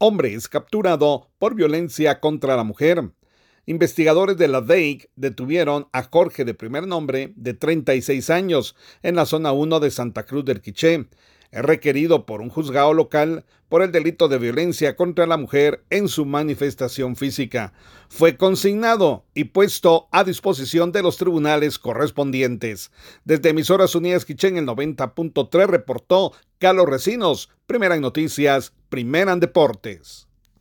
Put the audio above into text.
Hombre es capturado por violencia contra la mujer. Investigadores de la DEIC detuvieron a Jorge de primer nombre, de 36 años, en la zona 1 de Santa Cruz del Quiché es requerido por un juzgado local por el delito de violencia contra la mujer en su manifestación física. Fue consignado y puesto a disposición de los tribunales correspondientes. Desde Emisoras Unidas Quichén el 90.3 reportó Carlos Recinos, primera en noticias, primera en deportes.